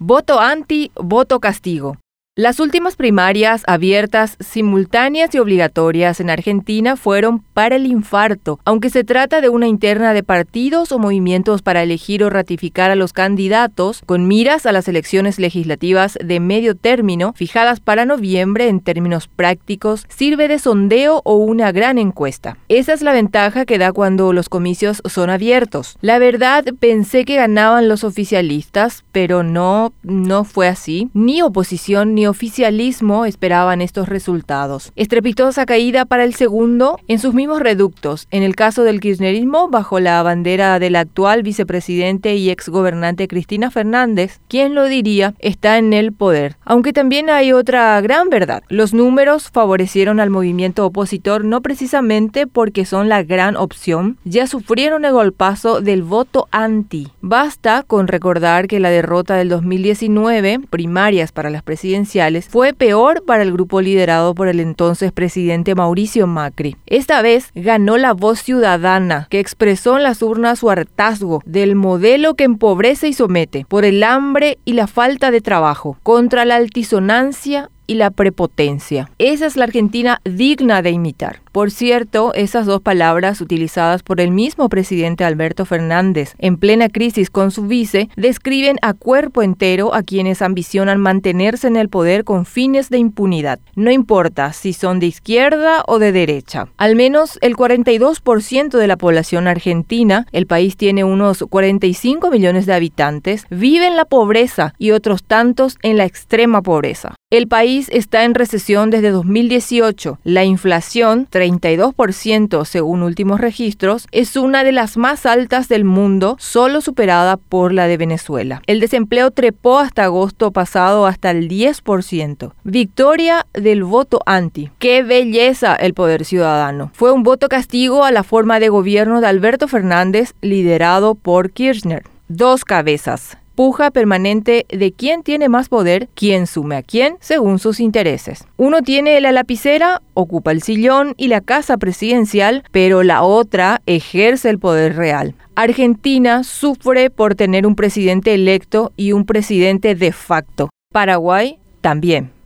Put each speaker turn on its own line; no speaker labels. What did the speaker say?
Voto anti, voto castigo. Las últimas primarias abiertas, simultáneas y obligatorias en Argentina fueron para el infarto, aunque se trata de una interna de partidos o movimientos para elegir o ratificar a los candidatos con miras a las elecciones legislativas de medio término fijadas para noviembre en términos prácticos, sirve de sondeo o una gran encuesta. Esa es la ventaja que da cuando los comicios son abiertos. La verdad, pensé que ganaban los oficialistas, pero no, no fue así. Ni oposición ni oficialismo esperaban estos resultados. Estrepitosa caída para el segundo en sus mismos reductos. En el caso del kirchnerismo, bajo la bandera del actual vicepresidente y exgobernante Cristina Fernández, quien lo diría, está en el poder. Aunque también hay otra gran verdad. Los números favorecieron al movimiento opositor no precisamente porque son la gran opción, ya sufrieron el golpazo del voto anti. Basta con recordar que la derrota del 2019, primarias para las fue peor para el grupo liderado por el entonces presidente Mauricio Macri. Esta vez ganó la voz ciudadana, que expresó en las urnas su hartazgo del modelo que empobrece y somete, por el hambre y la falta de trabajo, contra la altisonancia y la prepotencia. Esa es la Argentina digna de imitar. Por cierto, esas dos palabras utilizadas por el mismo presidente Alberto Fernández en plena crisis con su vice describen a cuerpo entero a quienes ambicionan mantenerse en el poder con fines de impunidad. No importa si son de izquierda o de derecha. Al menos el 42% de la población argentina, el país tiene unos 45 millones de habitantes, vive en la pobreza y otros tantos en la extrema pobreza. El país está en recesión desde 2018. La inflación, 32% según últimos registros, es una de las más altas del mundo, solo superada por la de Venezuela. El desempleo trepó hasta agosto pasado hasta el 10%. Victoria del voto anti. ¡Qué belleza el poder ciudadano! Fue un voto castigo a la forma de gobierno de Alberto Fernández liderado por Kirchner. Dos cabezas puja permanente de quién tiene más poder, quién sume a quién, según sus intereses. Uno tiene la lapicera, ocupa el sillón y la casa presidencial, pero la otra ejerce el poder real. Argentina sufre por tener un presidente electo y un presidente de facto. Paraguay también.